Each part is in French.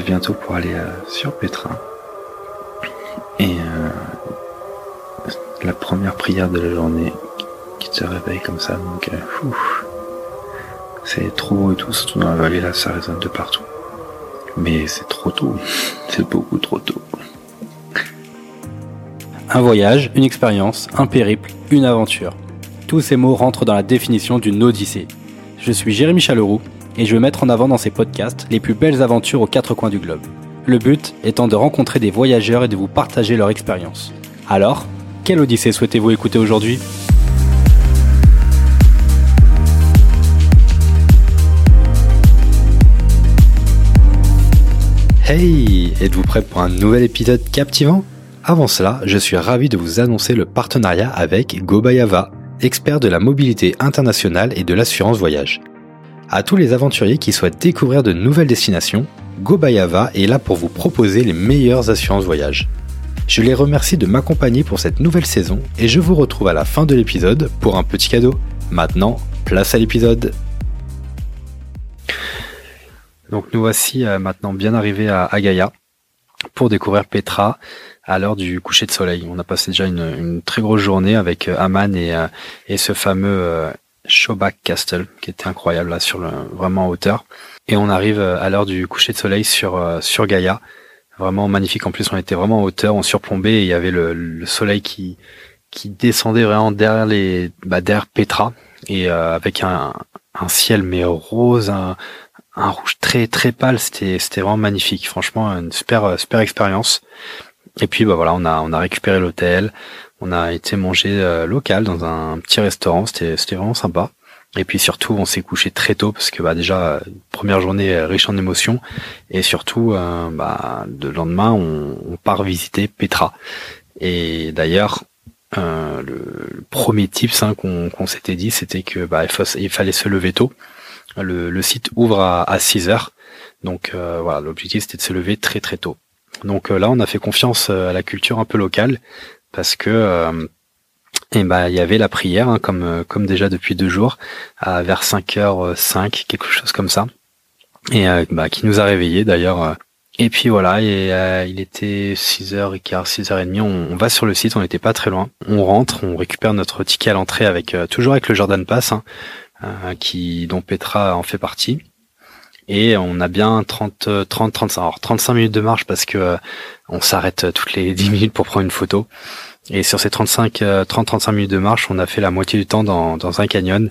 bientôt pour aller euh, sur Petra. Et euh, la première prière de la journée qui te réveille comme ça, donc euh, c'est trop beau et tout, surtout dans la vallée là, ça résonne de partout. Mais c'est trop tôt, c'est beaucoup trop tôt. Un voyage, une expérience, un périple, une aventure. Tous ces mots rentrent dans la définition d'une odyssée. Je suis Jérémy Chaleroux et je vais mettre en avant dans ces podcasts les plus belles aventures aux quatre coins du globe. Le but étant de rencontrer des voyageurs et de vous partager leur expérience. Alors, quelle odyssée souhaitez-vous écouter aujourd'hui? Hey Êtes-vous prêt pour un nouvel épisode captivant? Avant cela, je suis ravi de vous annoncer le partenariat avec Gobayava, expert de la mobilité internationale et de l'assurance voyage. À tous les aventuriers qui souhaitent découvrir de nouvelles destinations, Gobayava est là pour vous proposer les meilleures assurances voyage. Je les remercie de m'accompagner pour cette nouvelle saison et je vous retrouve à la fin de l'épisode pour un petit cadeau. Maintenant, place à l'épisode. Donc nous voici euh, maintenant bien arrivés à, Gaïa pour découvrir Petra à l'heure du coucher de soleil. On a passé déjà une, très grosse journée avec euh, Aman euh, et ce fameux Shobak Castle qui était incroyable là sur le, vraiment en hauteur. Et on arrive à l'heure du coucher de soleil sur sur Gaïa, vraiment magnifique. En plus, on était vraiment en hauteur, on surplombait et il y avait le, soleil qui qui descendait vraiment derrière les bah, derrière Petra et avec un, un ciel mais rose, un, un rouge très très pâle. C'était c'était vraiment magnifique. Franchement, une super super expérience. Et puis bah voilà, on a on a récupéré l'hôtel, on a été manger euh, local dans un petit restaurant. C'était vraiment sympa. Et puis surtout, on s'est couché très tôt parce que bah déjà première journée riche en émotions et surtout euh, bah le lendemain on, part visiter Petra. Et d'ailleurs euh, le, premier tips hein, qu'on s'était dit, c'était que bah il fallait se lever tôt le, site ouvre à, 6 heures. Donc euh, voilà, l'objectif c'était de se lever très très tôt. Donc euh, là, on a fait confiance euh, à la culture un peu locale parce que et eh ben il y avait la prière hein, comme comme déjà depuis deux jours à vers 5h05 quelque chose comme ça. Et bah, qui nous a réveillés d'ailleurs et puis voilà et il était 6h15 6h30 on, on, va sur le site on n'était pas très loin. On rentre on récupère notre ticket à l'entrée avec toujours avec le Jordan Pass hein, euh, qui dont Petra en fait partie. Et on a bien 30, 30, 35, alors 35 minutes de marche parce que euh, on s'arrête toutes les 10 minutes pour prendre une photo. Et sur ces 35, 30, 35 minutes de marche, on a fait la moitié du temps dans, dans un canyon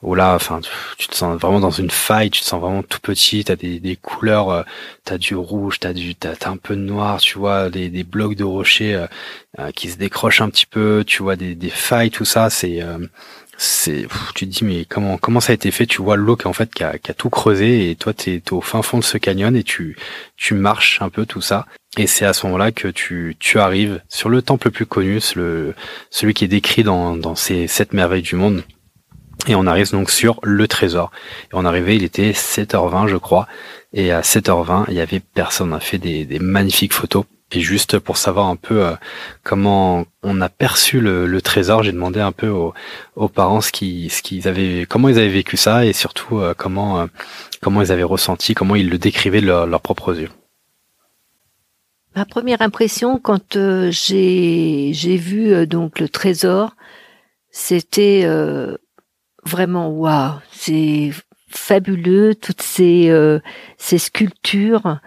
où là, enfin, tu te sens vraiment dans une faille, tu te sens vraiment tout petit, t'as des, des couleurs, euh, t'as du rouge, t'as du, t'as, un peu de noir, tu vois, des, des blocs de rochers qui se décrochent un petit peu, tu vois des, des failles, tout ça, c'est, c'est tu te dis mais comment comment ça a été fait? Tu vois l'eau qui en fait qui a, a, tout creusé et toi tu es, au fin fond de ce canyon et tu tu marches un peu tout ça. Et c'est à ce moment-là que tu tu arrives sur le temple le plus connu le celui qui est décrit dans dans ces sept merveilles du monde. Et on arrive donc sur le trésor. Et on arrivait il était 7h20 je crois. Et à 7h20 il y avait personne. On a fait des magnifiques photos et juste pour savoir un peu euh, comment on a perçu le, trésor, j'ai demandé un peu aux, parents ce qu'ils, avaient, comment ils avaient vécu ça et surtout euh, comment euh, comment ils avaient ressenti, comment ils le décrivaient de leurs propres yeux. Ma première impression quand j'ai j'ai vu donc le trésor, c'était vraiment waouh, c'est fabuleux toutes ces ces sculptures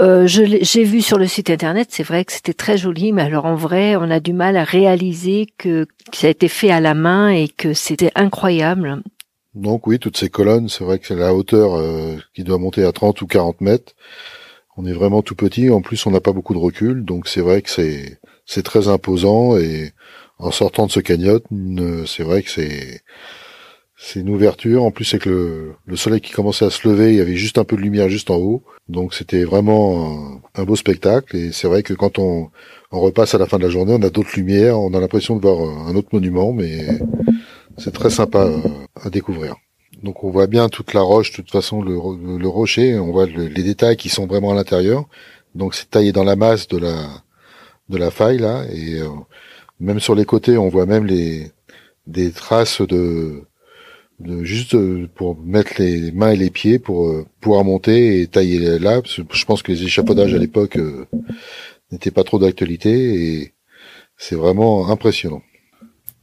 euh, j'ai vu sur le site internet, c'est vrai que c'était très joli, mais alors en vrai, on a du mal à réaliser que, ça a été fait à la main et que c'était incroyable. Donc oui, toutes ces colonnes, c'est vrai que c'est la hauteur euh, qui doit monter à 30 ou 40 mètres. On est vraiment tout petit, en plus on n'a pas beaucoup de recul, donc c'est vrai que c'est c'est très imposant et en sortant de ce canyon, c'est vrai que c'est c'est une ouverture. En plus, c'est que le, le, soleil qui commençait à se lever, il y avait juste un peu de lumière juste en haut. Donc c'était vraiment un, beau spectacle. Et c'est vrai que quand on, on, repasse à la fin de la journée, on a d'autres lumières, on a l'impression de voir un autre monument, mais c'est très sympa à découvrir. Donc on voit bien toute la roche, de toute façon le, le rocher, on voit les détails qui sont vraiment à l'intérieur. Donc c'est taillé dans la masse de la de la faille là, et euh, même sur les côtés, on voit même les des traces de juste pour mettre les mains et les pieds pour pouvoir monter et tailler là. Je pense que les échafaudages à l'époque n'étaient pas trop d'actualité et c'est vraiment impressionnant.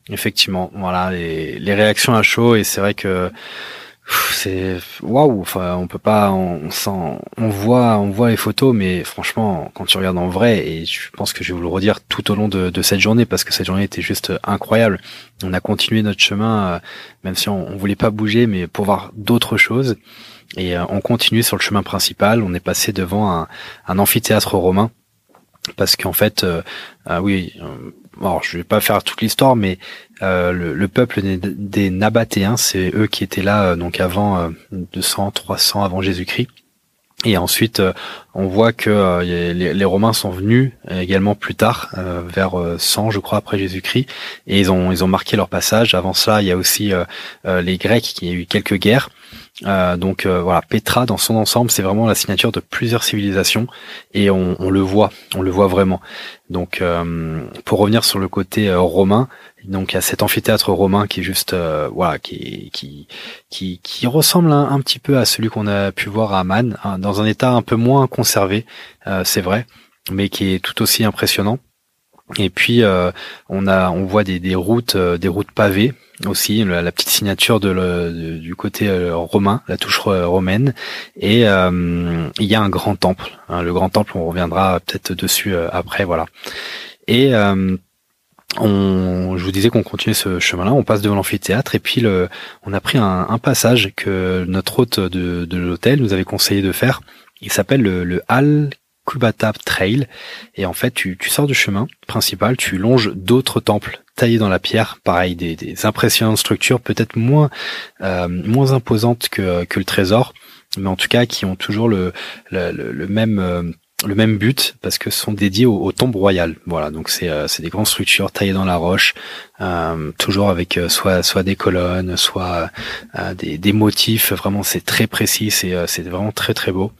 Effectivement, voilà les, les réactions à chaud et c'est vrai que c'est waouh enfin on peut pas on, sent on voit on voit les photos mais franchement quand tu regardes en vrai et je pense que je vais vous le redire tout au long de, cette journée parce que cette journée était juste incroyable. On a continué notre chemin euh, même si on, on voulait pas bouger mais pour voir d'autres choses. Et euh, on continue sur le chemin principal. On est passé devant un, amphithéâtre romain. Parce qu'en fait, euh, oui, alors je vais pas faire toute l'histoire, mais euh, le, peuple des, Nabatéens, c'est eux qui étaient là donc avant 200, 300 avant Jésus-Christ. Et ensuite, on voit que les, Romains sont venus également plus tard, vers 100, je crois, après Jésus-Christ, et ils ont ils ont marqué leur passage. Avant ça, il y a aussi les Grecs qui ont eu quelques guerres. Euh, donc euh, voilà, Petra dans son ensemble, c'est vraiment la signature de plusieurs civilisations et on, le voit, on le voit vraiment. Donc euh, pour revenir sur le côté romain, donc il y a cet amphithéâtre romain qui est juste voilà, qui, qui qui ressemble un, petit peu à celui qu'on a pu voir à Amman, hein, dans un état un peu moins conservé, c'est vrai, mais qui est tout aussi impressionnant. Et puis on a, on voit des, des routes, des routes pavées aussi la, petite signature de, du côté euh, romain, la touche romaine, et euh, il y a un grand temple. Hein, le grand temple, on reviendra peut-être dessus euh, après, voilà. Et on, je vous disais qu'on continuait ce chemin-là, on passe devant l'amphithéâtre et puis le, on a pris un, un passage que notre hôte de, de l'hôtel nous avait conseillé de faire. Il s'appelle le, le Al Kubata Trail. Et en fait, tu, sors du chemin principal, tu longes d'autres temples taillés dans la pierre, pareil, des, impressionnantes structures, peut-être moins euh, moins imposantes que, que le trésor, mais en tout cas qui ont toujours le, le, même euh, le même but parce que sont dédiés aux, tombes royales. Voilà, donc c'est euh, des grandes structures taillées dans la roche, euh, toujours avec soit soit des colonnes, soit des, des motifs. Vraiment, c'est très précis, c'est c'est vraiment très très beau.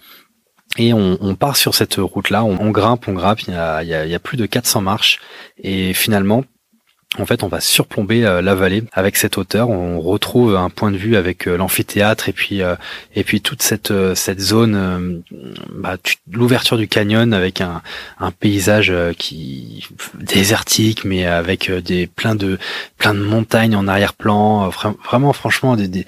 Et on, on, part sur cette route-là, on, on, grimpe, on grimpe, il y, a, il, y a, il y a, plus de 400 marches, et finalement, en fait, on va surplomber euh, la vallée avec cette hauteur. On retrouve un point de vue avec euh, l'amphithéâtre et puis euh, et puis toute cette cette zone, bah, l'ouverture du canyon avec un, un paysage qui désertique, mais avec des plein de plein de montagnes en arrière-plan. Vraiment, franchement, des, des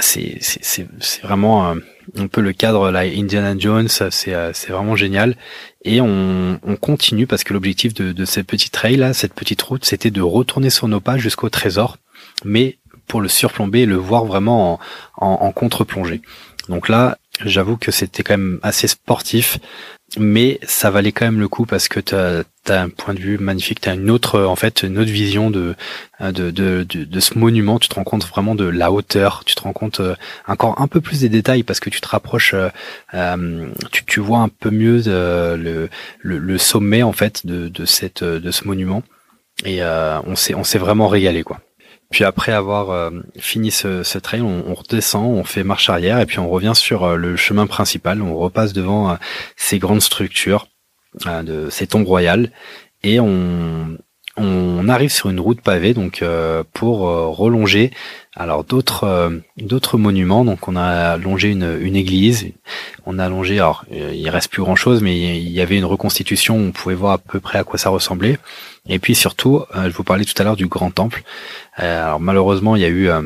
c'est vraiment un peu le cadre là Indiana Jones c'est euh, c'est vraiment génial. Et on, on continue parce que l'objectif de, de cette petite trail là cette petite route c'était de retourner sur nos pas jusqu'au trésor mais pour le surplomber et le voir vraiment en, en, en contre-plongée. Donc là j'avoue que c'était quand même assez sportif mais ça valait quand même le coup parce que tu as, un point de vue magnifique, tu as une autre en fait une autre vision de de, de, ce monument, tu te rends compte vraiment de la hauteur, tu te rends compte euh, encore un peu plus des détails parce que tu te rapproches euh, euh, tu, vois un peu mieux le, le, le, sommet en fait de, de cette de ce monument. Et on s'est on s'est vraiment régalé quoi. Puis après avoir euh, fini ce, ce trail, on, redescend, on fait marche arrière et puis on revient sur euh, le chemin principal. On repasse devant euh, ces grandes structures, de ces tombes royales et on, on arrive sur une route pavée donc pour relonger. Alors d'autres d'autres monuments. Donc on a longé une, église. On a longé alors il reste plus grand chose mais il y avait une reconstitution. On pouvait voir à peu près à quoi ça ressemblait. Et puis surtout, euh, je vous parlais tout à l'heure du grand temple. Euh, alors malheureusement, il y a eu euh,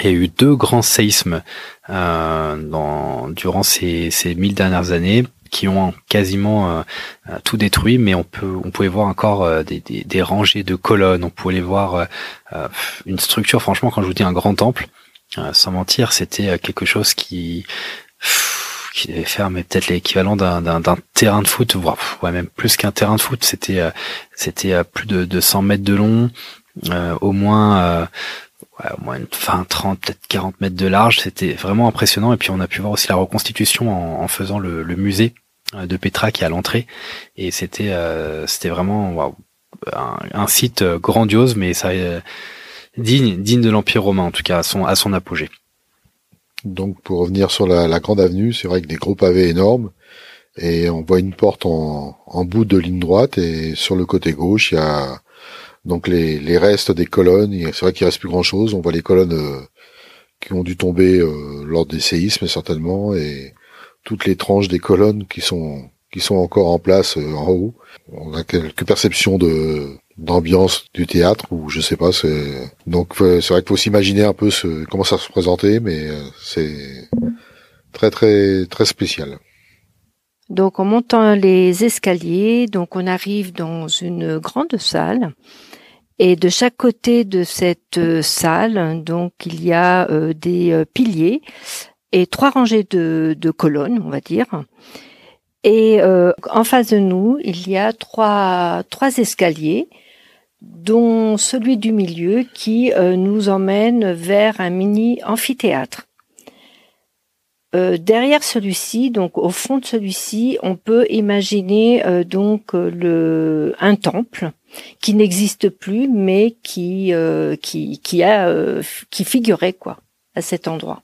il y a eu deux grands séismes durant ces mille dernières années qui ont quasiment tout détruit, mais on peut, on pouvait voir encore des, des, des, rangées de colonnes, on pouvait voir une structure. Franchement, quand je vous dis un grand temple, sans mentir, c'était quelque chose qui qui devait faire mais peut-être l'équivalent d'un, terrain de foot, voire ouais, même plus qu'un terrain de foot. C'était euh, c'était plus de, de 100 mètres de long, euh, au moins euh, ouais, au moins 20, 30, peut-être 40 mètres de large. C'était vraiment impressionnant. Et puis on a pu voir aussi la reconstitution en, en faisant le, le, musée de Petra qui est à l'entrée. Et c'était c'était vraiment un, un, site grandiose, mais ça digne digne de l'Empire romain en tout cas à son à son apogée. Donc pour revenir sur la, grande avenue, c'est vrai que des gros pavés énormes et on voit une porte en, bout de ligne droite et sur le côté gauche il y a Donc les, les restes des colonnes, c'est vrai qu'il reste plus grand chose. On voit les colonnes qui ont dû tomber lors des séismes certainement et toutes les tranches des colonnes qui sont qui sont encore en place en haut. On a quelques perceptions de d'ambiance du théâtre ou je sais pas donc c'est vrai qu'il faut s'imaginer un peu ce comment ça se présentait mais c'est très très très spécial. Donc en montant les escaliers, donc on arrive dans une grande salle et de chaque côté de cette euh, salle, donc il y a euh, des euh, piliers et trois rangées de, de colonnes, on va dire. Et en face de nous, il y a trois trois escaliers, dont celui du milieu qui nous emmène vers un mini amphithéâtre. Euh, derrière celui-ci, donc au fond de celui-ci, on peut imaginer euh, donc euh, le un temple qui n'existe plus, mais qui qui qui a qui figurait quoi à cet endroit.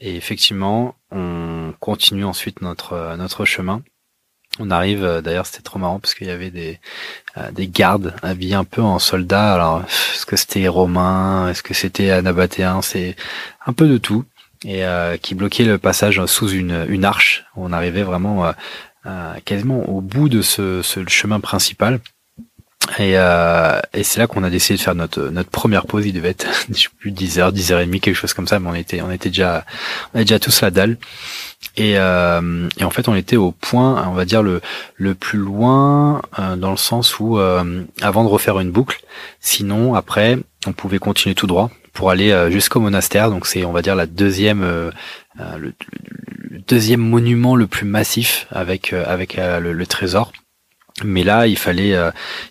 Et effectivement, on continue ensuite notre notre chemin. On arrive, d'ailleurs, c'était trop marrant parce qu'il y avait des des gardes habillés un peu en soldats. Alors, est-ce que c'était romain? Est-ce que c'était anabatéen C'est un peu de tout et euh, qui bloquait le passage sous une, une arche. On arrivait vraiment euh, euh, quasiment au bout de ce, ce chemin principal. Et, euh, et c'est là qu'on a décidé de faire notre notre première pause. Il devait être, je sais plus, 10 heures, 10 heures et demie, quelque chose comme ça. Mais on était on était déjà on avait déjà tous la dalle. Et, euh, et en fait, on était au point, on va dire le le plus loin dans le sens où avant de refaire une boucle, sinon après on pouvait continuer tout droit pour aller euh, jusqu'au monastère. Donc c'est, on va dire, la deuxième, euh, euh, le, deuxième monument le plus massif avec avec le, trésor. Mais là, il fallait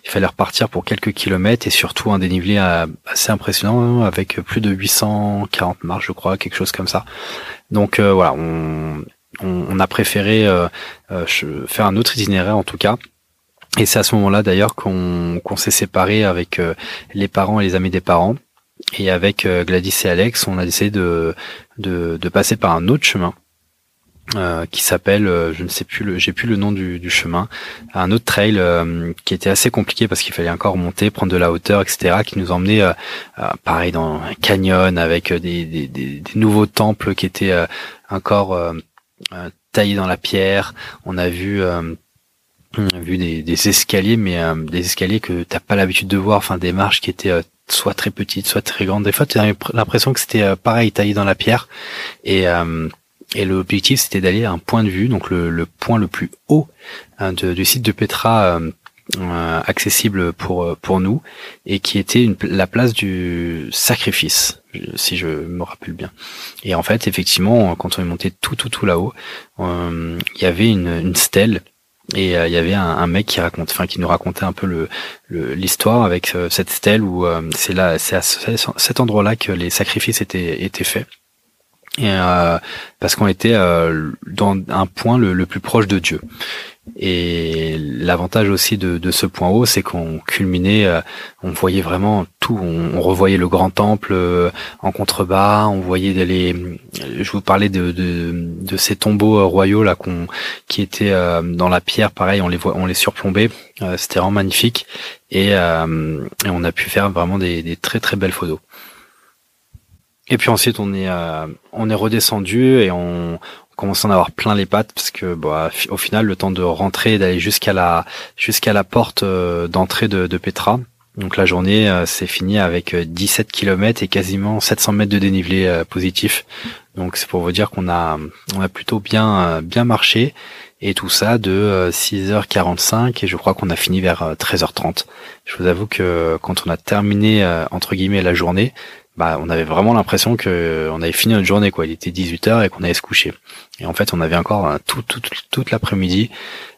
il fallait repartir pour quelques kilomètres et surtout un dénivelé assez impressionnant avec plus de 840 marches, je crois, quelque chose comme ça. Donc voilà, on, on, a préféré faire un autre itinéraire en tout cas. Et c'est à ce moment-là d'ailleurs qu'on qu'on s'est séparé avec les parents et les amis des parents et avec euh, Gladys et Alex, on a décidé de, de, de passer par un autre chemin euh, qui s'appelle, euh, je ne sais plus, le, j'ai plus le nom du, du chemin, un autre trail qui était assez compliqué parce qu'il fallait encore monter, prendre de la hauteur, etc., qui nous emmenait, pareil, dans un canyon avec des, des, des, des nouveaux temples qui étaient encore taillés dans la pierre. On a vu vu des, des escaliers, mais des escaliers que t'as pas l'habitude de voir, enfin des marches qui étaient soit très petite, soit très grande. Des fois, tu as l'impression que c'était euh, pareil, taillé dans la pierre. Et, euh, et l'objectif, c'était d'aller à un point de vue, donc le, le point le plus haut hein, du site de Petra, euh, accessible pour pour nous, et qui était une, la place du sacrifice, si je me rappelle bien. Et en fait, effectivement, quand on est monté tout tout tout là-haut, il y avait une, une stèle et euh, il y avait un, un, mec qui raconte, enfin qui nous racontait un peu le l'histoire avec euh, cette stèle où euh, c'est là, c'est à cet endroit-là que les sacrifices étaient étaient faits. Et, parce qu'on était dans un point le, le, plus proche de Dieu. Et l'avantage aussi de, ce point haut, c'est qu'on culminait, euh, on voyait vraiment tout. On, revoyait le grand temple euh, en contrebas, on voyait les. Je vous parlais de, ces tombeaux euh, royaux là, qui étaient dans la pierre. Pareil, on les voit, on les surplombait. C'était vraiment magnifique. Et, on a pu faire vraiment des, très très belles photos. Et puis ensuite on est on est redescendu et on, commençant à avoir plein les pattes parce que bah, au final le temps de rentrer d'aller jusqu'à la jusqu'à la porte euh, d'entrée de, de, Petra. Donc la journée euh, s'est finie avec 17 euh, km et quasiment 700 mètres de dénivelé positif. Donc c'est pour vous dire qu'on a on a plutôt bien bien marché. Et tout ça de 6h45 et je crois qu'on a fini vers 13h30 je vous avoue que quand on a terminé entre guillemets la journée bah, on avait vraiment l'impression que on avait fini notre journée, quoi. Il était 18 h et qu'on allait se coucher. Et en fait, on avait encore euh, tout, tout, toute l'après-midi,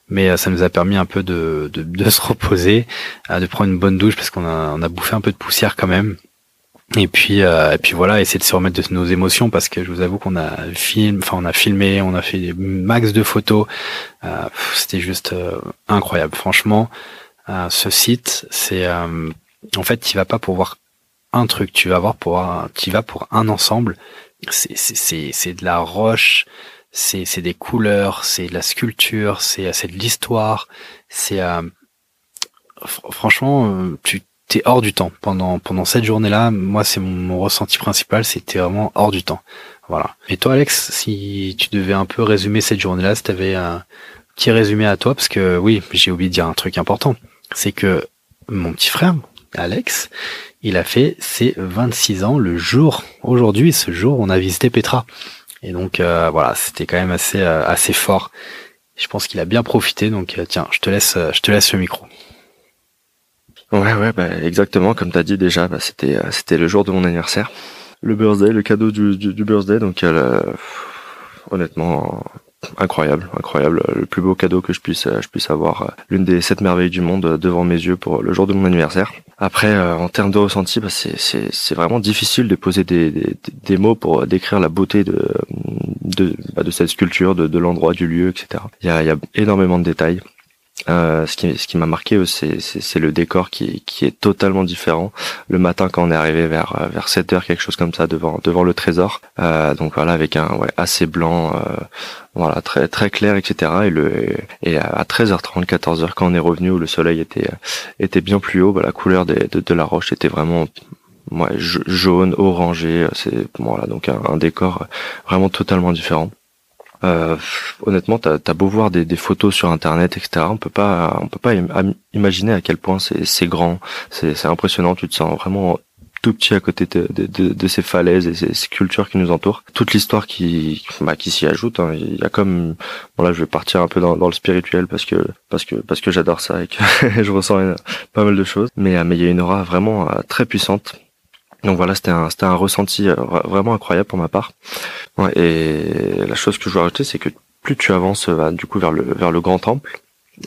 mais euh, ça nous a permis un peu de, se reposer, euh, de prendre une bonne douche parce qu'on a, bouffé un peu de poussière quand même. Et puis, et puis voilà, essayer de se remettre de nos émotions parce que je vous avoue qu'on a film, enfin on a filmé, on a fait des max de photos. C'était juste incroyable, franchement. ce site, c'est en fait, tu vas pas pour voir un truc, tu vas voir pour un, tu vas pour un ensemble. C'est c'est c'est de la roche, c'est c'est des couleurs, c'est de la sculpture, c'est c'est de l'histoire, c'est euh, franchement, tu t'es hors du temps pendant pendant cette journée-là. Moi, c'est mon, ressenti principal, c'était vraiment hors du temps. Voilà. Et toi, Alex, si tu devais un peu résumer cette journée-là, si t'avais un petit résumé à toi, parce que oui, j'ai oublié de dire un truc important, c'est que mon petit frère, Alex, il a fait ses 26 ans le jour, aujourd'hui, ce jour, on a visité Petra. Et donc euh, voilà, c'était quand même assez euh, assez fort. Je pense qu'il a bien profité. Donc euh, tiens, je te laisse, je te laisse le micro. Ouais, ouais, bah, exactement comme t'as dit déjà. Bah, c'était, c'était le jour de mon anniversaire, le birthday, le cadeau du, du, birthday. Donc, honnêtement, incroyable, incroyable, le plus beau cadeau que je puisse, je puisse avoir, euh, l'une des sept merveilles du monde devant mes yeux pour le jour de mon anniversaire. Après, en termes de ressenti, bah, c'est vraiment difficile de poser des, des, des, mots pour décrire la beauté de, de, bah, de cette sculpture, de, de l'endroit, du lieu, etc. Il y a, il y a énormément de détails. Euh, ce qui, ce qui m'a marqué, c'est le décor qui, qui est totalement différent. Le matin, quand on est arrivé vers vers 7 heures, quelque chose comme ça, devant devant le trésor. Euh, donc voilà, avec un ouais assez blanc, euh, voilà très très clair, etc. Et le et à 13h30, 14h, quand on est revenu où le soleil était était bien plus haut, bah, la couleur de, de la roche était vraiment ouais, jaune, orangé. C'est voilà donc un décor vraiment totalement différent. Euh, honnêtement, t'as as beau voir des, des, photos sur internet, etc. On peut pas, on peut pas imaginer à quel point c'est grand, c'est impressionnant. Tu te sens vraiment tout petit à côté de, de, de, ces falaises et ces, cultures qui nous entourent. Toute l'histoire qui, bah, qui s'y ajoute. Hein. Il y a comme, bon là, je vais partir un peu dans, dans le spirituel parce que parce que parce que j'adore ça et que je ressens pas mal de choses. Mais mais il y a une aura vraiment euh, très puissante donc voilà, c'était un, c'était un ressenti euh, vraiment incroyable pour ma part. et la chose que je veux rajouter, c'est que plus tu avances euh, du coup vers le vers le grand temple,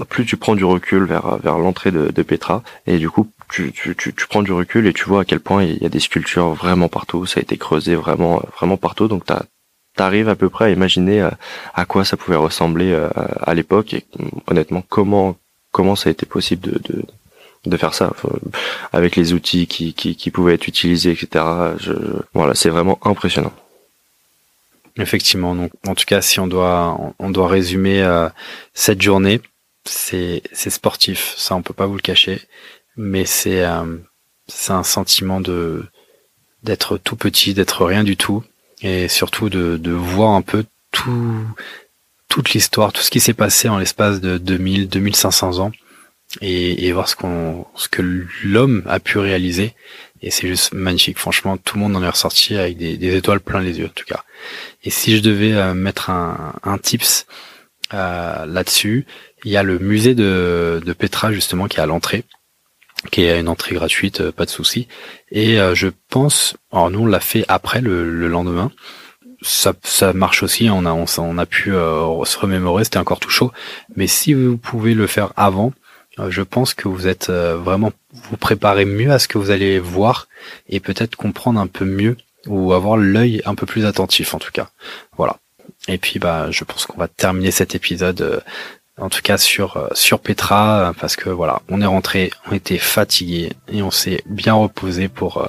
plus tu prends du recul vers vers l'entrée de, de Petra, et du coup tu, tu, tu, tu, prends du recul et tu vois à quel point il y a des sculptures vraiment partout. Ça a été creusé vraiment vraiment partout. Donc t'arrives à peu près à imaginer euh, à quoi ça pouvait ressembler à l'époque et honnêtement comment comment ça a été possible de, de de faire ça avec les outils qui, qui, pouvaient être utilisés, etc. Voilà, c'est vraiment impressionnant. Effectivement, donc en tout cas, si on doit on doit résumer euh, cette journée, c'est sportif, ça on peut pas vous le cacher, mais c'est euh, c'est un sentiment d'être tout petit, d'être rien du tout, et surtout de voir un peu tout toute l'histoire, tout ce qui s'est passé en l'espace de 2000 2500 ans et, et voir ce qu'on ce que l'homme a pu réaliser et c'est juste magnifique franchement tout le monde en est ressorti avec des, des, étoiles plein les yeux en tout cas et si je devais euh, mettre un, un tips euh, là-dessus il y a le musée de, de Petra justement qui est à l'entrée qui est une entrée gratuite euh, pas de souci et euh, je pense alors nous on l'a fait après le, le lendemain ça, ça marche aussi. On a, on, on a pu se remémorer. C'était encore tout chaud. Mais si vous pouvez le faire avant, euh, je pense que vous êtes euh, vraiment vous préparez mieux à ce que vous allez voir et peut-être comprendre un peu mieux ou avoir l'œil un peu plus attentif en tout cas. Voilà. Et puis bah je pense qu'on va terminer cet épisode euh, en tout cas sur sur Petra parce que voilà, on est rentré, on était fatigué et on s'est bien reposé pour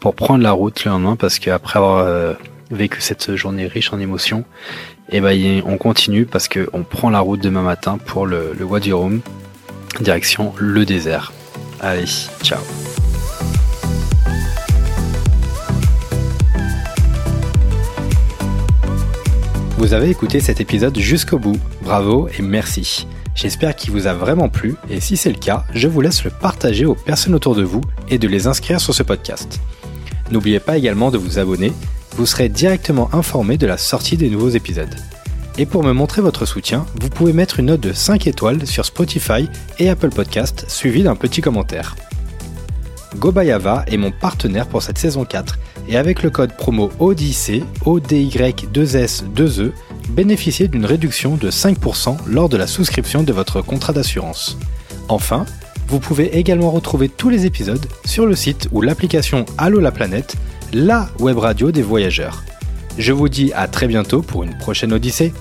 pour prendre la route le lendemain parce qu'après avoir vécu cette journée riche en émotions, et eh ben on continue parce que on prend la route demain matin pour le, le Rum direction le désert. Allez, ciao. Vous avez écouté cet épisode jusqu'au bout. Bravo et merci. J'espère qu'il vous a vraiment plu et si c'est le cas, je vous laisse le partager aux personnes autour de vous et de les inscrire sur ce podcast. N'oubliez pas également de vous abonner, vous serez directement informé de la sortie des nouveaux épisodes. Et pour me montrer votre soutien, vous pouvez mettre une note de 5 étoiles sur Spotify et Apple Podcast, suivi d'un petit commentaire. Gobayava est mon partenaire pour cette saison 4 et avec le code promo ODIC, ODY2S2E, bénéficiez d'une réduction de 5% lors de la souscription de votre contrat d'assurance. Enfin, vous pouvez également retrouver tous les épisodes sur le site ou l'application Allo la planète, la web radio des voyageurs. Je vous dis à très bientôt pour une prochaine Odyssée.